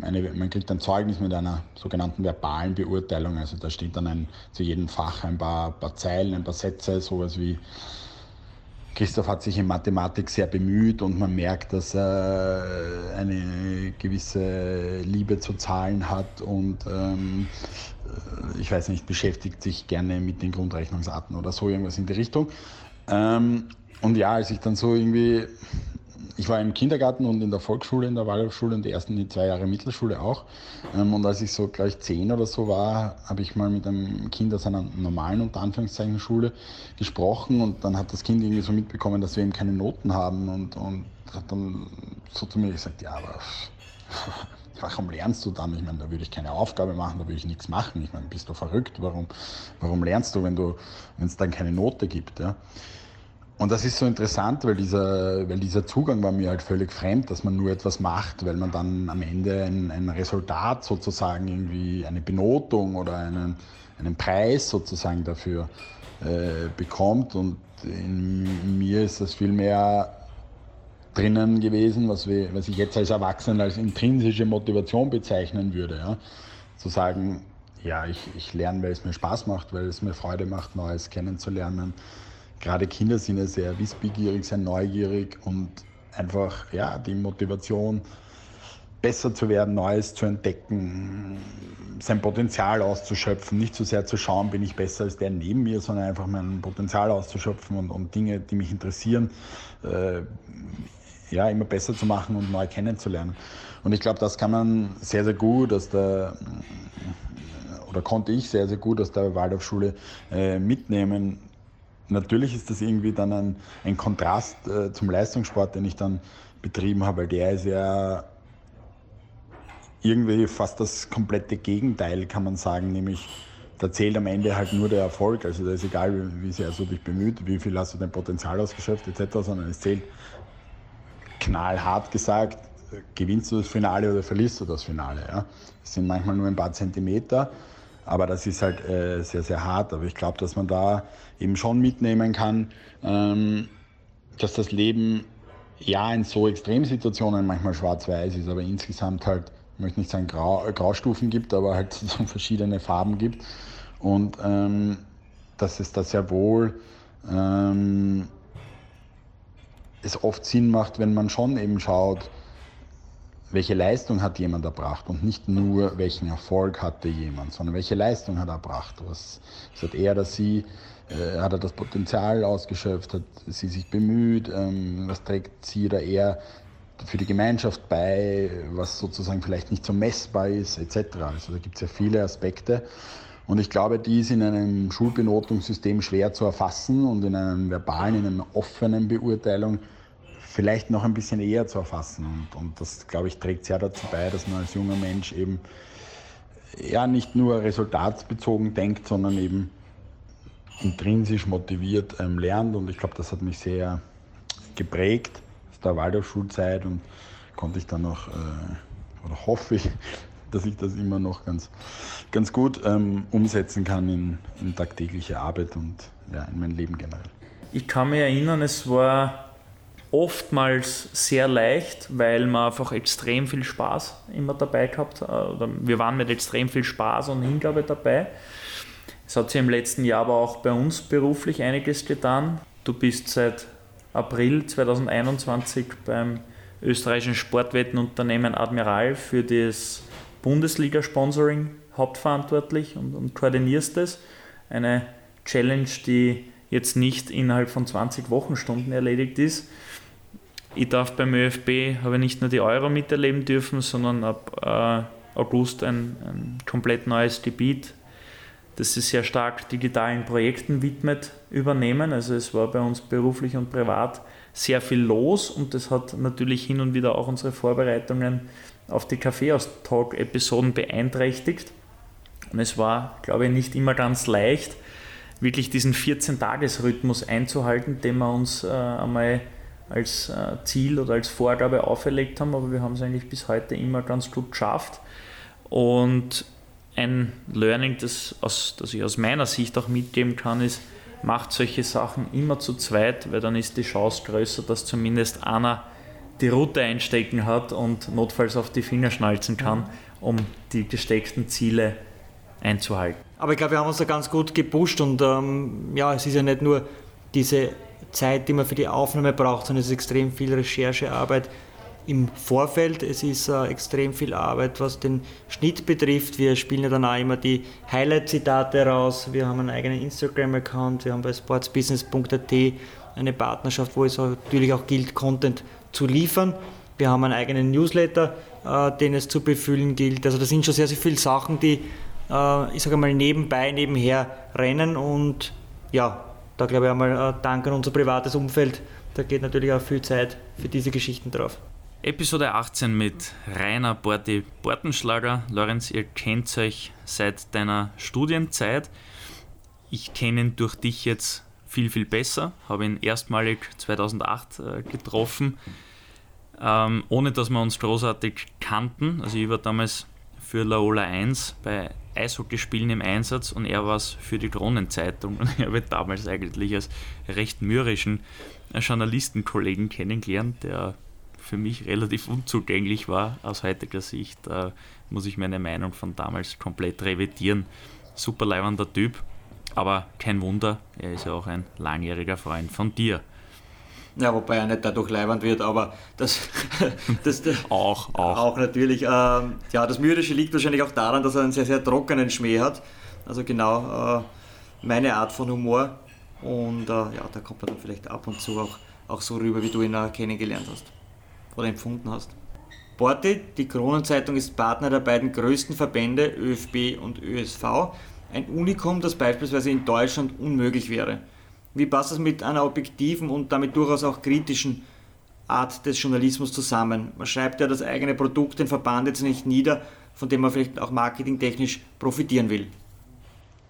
Speaker 10: eine, man kriegt ein Zeugnis mit einer sogenannten verbalen Beurteilung. Also da steht dann ein, zu jedem Fach ein paar, paar Zeilen, ein paar Sätze, sowas wie Christoph hat sich in Mathematik sehr bemüht und man merkt, dass er eine gewisse Liebe zu Zahlen hat und ähm, ich weiß nicht, beschäftigt sich gerne mit den Grundrechnungsarten oder so, irgendwas in die Richtung. Ähm, und ja, als ich dann so irgendwie ich war im Kindergarten und in der Volksschule, in der Waldorfschule und die ersten zwei Jahre Mittelschule auch. Ähm, und als ich so gleich zehn oder so war, habe ich mal mit einem Kind aus einer normalen, unter Anführungszeichen, Schule gesprochen und dann hat das Kind irgendwie so mitbekommen, dass wir eben keine Noten haben und, und hat dann so zu mir gesagt, ja, aber warum lernst du dann? Ich meine, da würde ich keine Aufgabe machen, da würde ich nichts machen. Ich meine, bist du verrückt? Warum, warum lernst du, wenn es dann keine Note gibt? Ja? Und das ist so interessant, weil dieser, weil dieser Zugang war mir halt völlig fremd, dass man nur etwas macht, weil man dann am Ende ein, ein Resultat sozusagen irgendwie, eine Benotung oder einen, einen Preis sozusagen dafür äh, bekommt. Und in mir ist das viel mehr drinnen gewesen, was, wir, was ich jetzt als Erwachsener als intrinsische Motivation bezeichnen würde. Ja? Zu sagen, ja, ich, ich lerne, weil es mir Spaß macht, weil es mir Freude macht, Neues kennenzulernen gerade Kinder sind ja sehr wissbegierig, sehr neugierig und einfach ja, die Motivation, besser zu werden, Neues zu entdecken, sein Potenzial auszuschöpfen, nicht so sehr zu schauen, bin ich besser als der neben mir, sondern einfach mein Potenzial auszuschöpfen und, und Dinge, die mich interessieren, äh, ja, immer besser zu machen und neu kennenzulernen. Und ich glaube, das kann man sehr, sehr gut aus der, oder konnte ich sehr, sehr gut aus der Waldorfschule äh, mitnehmen, natürlich ist das irgendwie dann ein, ein Kontrast äh, zum Leistungssport, den ich dann betrieben habe, weil der ist ja irgendwie fast das komplette Gegenteil, kann man sagen, nämlich da zählt am Ende halt nur der Erfolg. Also da ist egal, wie, wie sehr du dich bemüht, wie viel hast du dein Potenzial ausgeschöpft etc., sondern es zählt knallhart gesagt, gewinnst du das Finale oder verlierst du das Finale. Ja? Das sind manchmal nur ein paar Zentimeter aber das ist halt äh, sehr, sehr hart. Aber ich glaube, dass man da eben schon mitnehmen kann, ähm, dass das Leben ja in so Extremsituationen manchmal schwarz-weiß ist, aber insgesamt halt, ich möchte nicht sagen Grau, Graustufen gibt, aber halt so verschiedene Farben gibt. Und ähm, dass es da sehr wohl ähm, es oft Sinn macht, wenn man schon eben schaut, welche Leistung hat jemand erbracht und nicht nur, welchen Erfolg hatte jemand, sondern welche Leistung hat er erbracht. Was, hat er oder sie, äh, hat er das Potenzial ausgeschöpft, hat sie sich bemüht, ähm, was trägt sie oder er für die Gemeinschaft bei, was sozusagen vielleicht nicht so messbar ist, etc. Also da gibt es ja viele Aspekte. Und ich glaube, die ist in einem Schulbenotungssystem schwer zu erfassen und in einem verbalen, in einer offenen Beurteilung vielleicht noch ein bisschen eher zu erfassen. Und, und das, glaube ich, trägt sehr dazu bei, dass man als junger Mensch eben ja nicht nur resultatsbezogen denkt, sondern eben intrinsisch motiviert ähm, lernt. Und ich glaube, das hat mich sehr geprägt aus der Waldorfschulzeit und konnte ich dann noch, äh, oder hoffe ich, dass ich das immer noch ganz, ganz gut ähm, umsetzen kann in, in tagtägliche Arbeit und ja, in mein Leben generell.
Speaker 2: Ich kann mich erinnern, es war oftmals sehr leicht, weil man einfach extrem viel Spaß immer dabei gehabt hat. Wir waren mit extrem viel Spaß und Hingabe dabei. Es hat sich im letzten Jahr aber auch bei uns beruflich einiges getan. Du bist seit April 2021 beim österreichischen Sportwettenunternehmen Admiral für das Bundesliga-Sponsoring hauptverantwortlich und, und koordinierst es. Eine Challenge, die jetzt nicht innerhalb von 20 Wochenstunden erledigt ist. Ich darf beim ÖFB, habe nicht nur die Euro miterleben dürfen, sondern ab äh, August ein, ein komplett neues Gebiet, das sich sehr stark digitalen Projekten widmet, übernehmen. Also es war bei uns beruflich und privat sehr viel los und das hat natürlich hin und wieder auch unsere Vorbereitungen auf die Kaffeeaustalk-Episoden beeinträchtigt. Und es war, glaube ich, nicht immer ganz leicht, wirklich diesen 14-Tages-Rhythmus einzuhalten, den wir uns äh, einmal als äh, Ziel oder als Vorgabe auferlegt haben, aber wir haben es eigentlich bis heute immer ganz gut geschafft. Und ein Learning, das, aus, das ich aus meiner Sicht auch mitgeben kann, ist, macht solche Sachen immer zu zweit, weil dann ist die Chance größer, dass zumindest einer die Route einstecken hat und notfalls auf die Finger schnalzen kann, um die gesteckten Ziele einzuhalten.
Speaker 3: Aber ich glaube, wir haben uns da ganz gut gepusht und ähm, ja, es ist ja nicht nur diese Zeit, die man für die Aufnahme braucht, sondern es ist extrem viel Recherchearbeit im Vorfeld. Es ist äh, extrem viel Arbeit, was den Schnitt betrifft. Wir spielen ja dann auch immer die Highlight-Zitate raus. Wir haben einen eigenen Instagram-Account. Wir haben bei sportsbusiness.at eine Partnerschaft, wo es natürlich auch gilt, Content zu liefern. Wir haben einen eigenen Newsletter, äh, den es zu befüllen gilt. Also das sind schon sehr, sehr viele Sachen, die, äh, ich sage mal, nebenbei, nebenher rennen. Und ja, da glaube ich einmal äh, Dank an unser privates Umfeld. Da geht natürlich auch viel Zeit für diese Geschichten drauf.
Speaker 2: Episode 18 mit Rainer Borti Bortenschlager. Lorenz, ihr kennt euch seit deiner Studienzeit. Ich kenne ihn durch dich jetzt viel, viel besser. Habe ihn erstmalig 2008 äh, getroffen, ähm, ohne dass wir uns großartig kannten. Also ich war damals für Laola 1 bei Eishockeyspielen im Einsatz und er war es für die Kronenzeitung. Und ich habe damals eigentlich als recht mürrischen Journalistenkollegen kennengelernt, der für mich relativ unzugänglich war. Aus heutiger Sicht äh, muss ich meine Meinung von damals komplett revidieren. Super leibender Typ, aber kein Wunder, er ist ja auch ein langjähriger Freund von dir.
Speaker 3: Ja, wobei er nicht dadurch leibend wird, aber das, das, das
Speaker 2: auch, auch.
Speaker 3: auch natürlich. Ähm, ja, das Myrische liegt wahrscheinlich auch daran, dass er einen sehr, sehr trockenen Schmäh hat. Also genau äh, meine Art von Humor. Und äh, ja, da kommt er dann vielleicht ab und zu auch, auch so rüber, wie du ihn äh, kennengelernt hast oder empfunden hast. Porti, die Kronenzeitung ist Partner der beiden größten Verbände ÖFB und ÖSV. Ein Unikum, das beispielsweise in Deutschland unmöglich wäre. Wie passt das mit einer objektiven und damit durchaus auch kritischen Art des Journalismus zusammen? Man schreibt ja das eigene Produkt, den Verband jetzt nicht nieder, von dem man vielleicht auch marketingtechnisch profitieren will.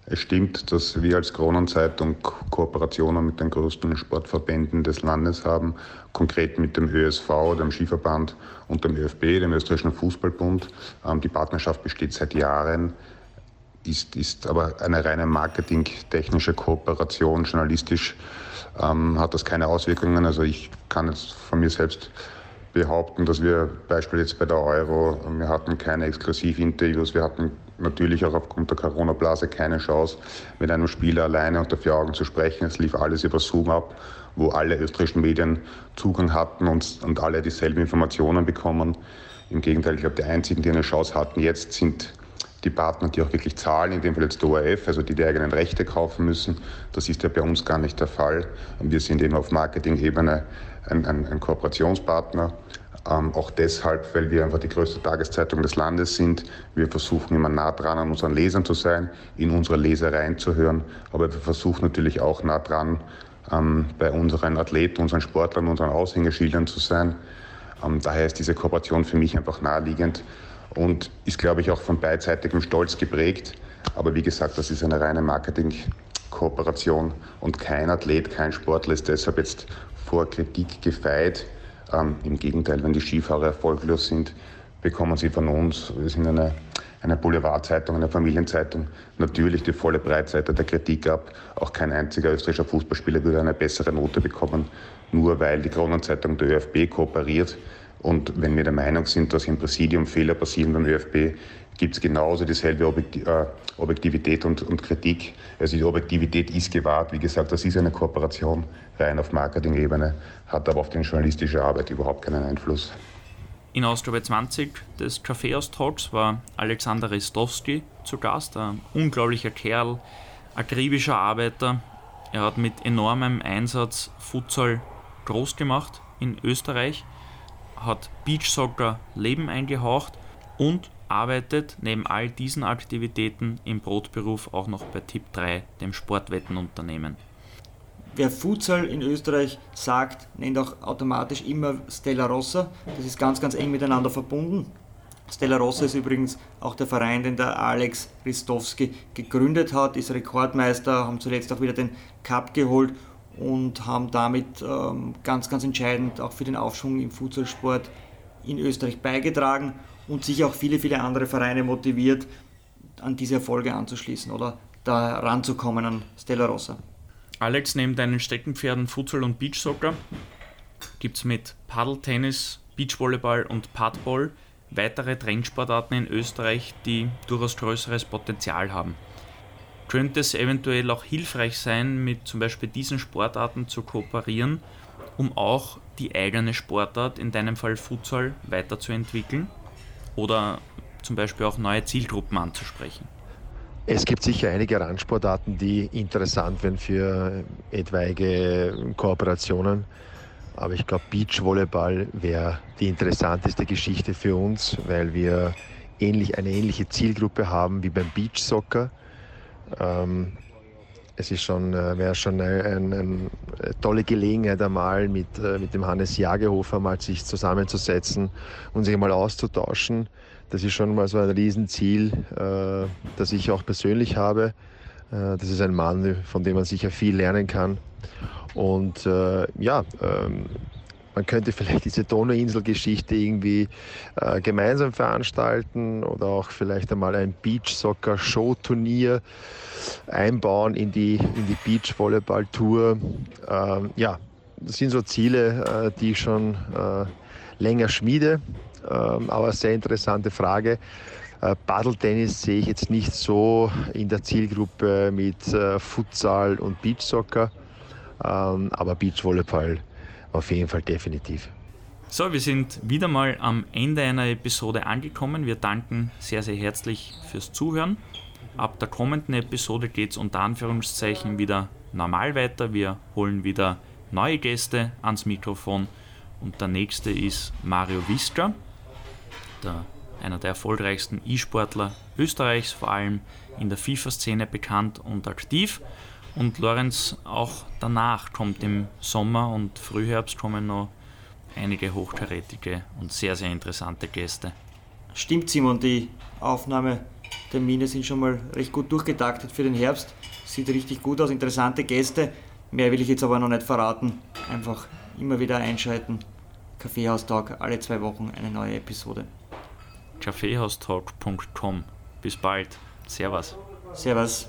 Speaker 11: Es stimmt, dass wir als Kronenzeitung Kooperationen mit den größten Sportverbänden des Landes haben, konkret mit dem ÖSV, dem Skiverband und dem ÖFB, dem Österreichischen Fußballbund. Ähm, die Partnerschaft besteht seit Jahren ist, ist aber eine reine marketingtechnische Kooperation. Journalistisch ähm, hat das keine Auswirkungen. Also ich kann jetzt von mir selbst behaupten, dass wir beispielsweise jetzt bei der Euro, wir hatten keine Exklusivinterviews, wir hatten natürlich auch aufgrund der Corona-Blase keine Chance, mit einem Spieler alleine unter vier Augen zu sprechen. Es lief alles über Zoom ab, wo alle österreichischen Medien Zugang hatten und, und alle dieselben Informationen bekommen. Im Gegenteil, ich glaube, die einzigen, die eine Chance hatten jetzt, sind die Partner, die auch wirklich zahlen, in dem Fall jetzt der ORF, also die die eigenen Rechte kaufen müssen. Das ist ja bei uns gar nicht der Fall. Wir sind eben auf Marketing-Ebene ein, ein, ein, Kooperationspartner. Ähm, auch deshalb, weil wir einfach die größte Tageszeitung des Landes sind. Wir versuchen immer nah dran an unseren Lesern zu sein, in unsere Leser reinzuhören. Aber wir versuchen natürlich auch nah dran ähm, bei unseren Athleten, unseren Sportlern, unseren Aushängeschildern zu sein. Ähm, daher ist diese Kooperation für mich einfach naheliegend und ist, glaube ich, auch von beidseitigem Stolz geprägt. Aber wie gesagt, das ist eine reine Marketing-Kooperation und kein Athlet, kein Sportler ist deshalb jetzt vor Kritik gefeit. Ähm, Im Gegenteil, wenn die Skifahrer erfolglos sind, bekommen sie von uns, wir sind eine, eine Boulevardzeitung, eine Familienzeitung natürlich die volle Breitseite der Kritik ab. Auch kein einziger österreichischer Fußballspieler würde eine bessere Note bekommen, nur weil die Kronenzeitung der ÖFB kooperiert. Und wenn wir der Meinung sind, dass im Präsidium Fehler passieren beim ÖFB, gibt es genauso dieselbe äh, Objektivität und, und, Kritik. Also die Objektivität ist gewahrt. Wie gesagt, das ist eine Kooperation rein auf Marketing-Ebene, hat aber auf die journalistische Arbeit überhaupt keinen Einfluss.
Speaker 2: In Ausgabe 20 des Kaffeehaus-Talks war Alexander Restowski zu Gast, ein unglaublicher Kerl, akribischer Arbeiter. Er hat mit enormem Einsatz Futsal groß gemacht in Österreich, hat Beachsoccer Leben eingehaucht und arbeitet neben all diesen Aktivitäten im Brotberuf auch noch bei Tipp 3, dem Sportwettenunternehmen.
Speaker 3: Wer Futsal in Österreich sagt, nennt auch automatisch immer Stella Rossa. Das ist ganz, ganz eng miteinander verbunden. Stella Rossa ist übrigens auch der Verein, den der Alex Ristowski gegründet hat, ist Rekordmeister, haben zuletzt auch wieder den Cup geholt und haben damit ähm, ganz, ganz entscheidend auch für den Aufschwung im Futsalsport in Österreich beigetragen und sich auch viele, viele andere Vereine motiviert, an diese Erfolge anzuschließen oder da ranzukommen an Stella Rossa.
Speaker 2: Alex, neben deinen Steckenpferden Futsal und Beachsoccer gibt es mit Paddeltennis, Beachvolleyball und Padball weitere Trendsportarten in Österreich, die durchaus größeres Potenzial haben. Könnte es eventuell auch hilfreich sein, mit zum Beispiel diesen Sportarten zu kooperieren, um auch die eigene Sportart, in deinem Fall Futsal, weiterzuentwickeln? oder zum Beispiel auch neue Zielgruppen anzusprechen?
Speaker 12: Es gibt sicher einige Randsportarten, die interessant werden für etwaige Kooperationen. Aber ich glaube, Beachvolleyball wäre die interessanteste Geschichte für uns, weil wir ähnlich, eine ähnliche Zielgruppe haben wie beim Beachsoccer. Ähm, es ist schon, äh, wäre schon eine, eine, eine, tolle Gelegenheit, einmal mit, äh, mit dem Hannes Jagehofer mal sich zusammenzusetzen und sich mal auszutauschen. Das ist schon mal so ein Riesenziel, äh, das ich auch persönlich habe. Das ist ein Mann, von dem man sicher viel lernen kann. Und ja, ähm, man könnte vielleicht diese Donauinsel-Geschichte irgendwie äh, gemeinsam veranstalten oder auch vielleicht einmal ein Beach-Soccer-Show-Turnier einbauen in die, in die Beach-Volleyball-Tour. Ähm, ja, das sind so Ziele, äh, die ich schon äh, länger schmiede, ähm, aber sehr interessante Frage. Äh, Paddeltennis sehe ich jetzt nicht so in der Zielgruppe mit äh, Futsal und Beachsoccer, ähm, aber Beachvolleyball auf jeden Fall definitiv.
Speaker 2: So, wir sind wieder mal am Ende einer Episode angekommen. Wir danken sehr, sehr herzlich fürs Zuhören. Ab der kommenden Episode geht es unter Anführungszeichen wieder normal weiter. Wir holen wieder neue Gäste ans Mikrofon und der nächste ist Mario Visca, der, einer der erfolgreichsten E-Sportler Österreichs, vor allem in der FIFA-Szene bekannt und aktiv. Und Lorenz, auch danach kommt im Sommer und Frühherbst kommen noch einige hochkarätige und sehr, sehr interessante Gäste.
Speaker 3: Stimmt, Simon, die Aufnahmetermine sind schon mal recht gut durchgetaktet für den Herbst. Sieht richtig gut aus, interessante Gäste. Mehr will ich jetzt aber noch nicht verraten. Einfach immer wieder einschalten. Kaffeehaustalk, alle zwei Wochen eine neue Episode.
Speaker 2: Kaffeehaustalk.com. Bis bald. Servus.
Speaker 3: Servus.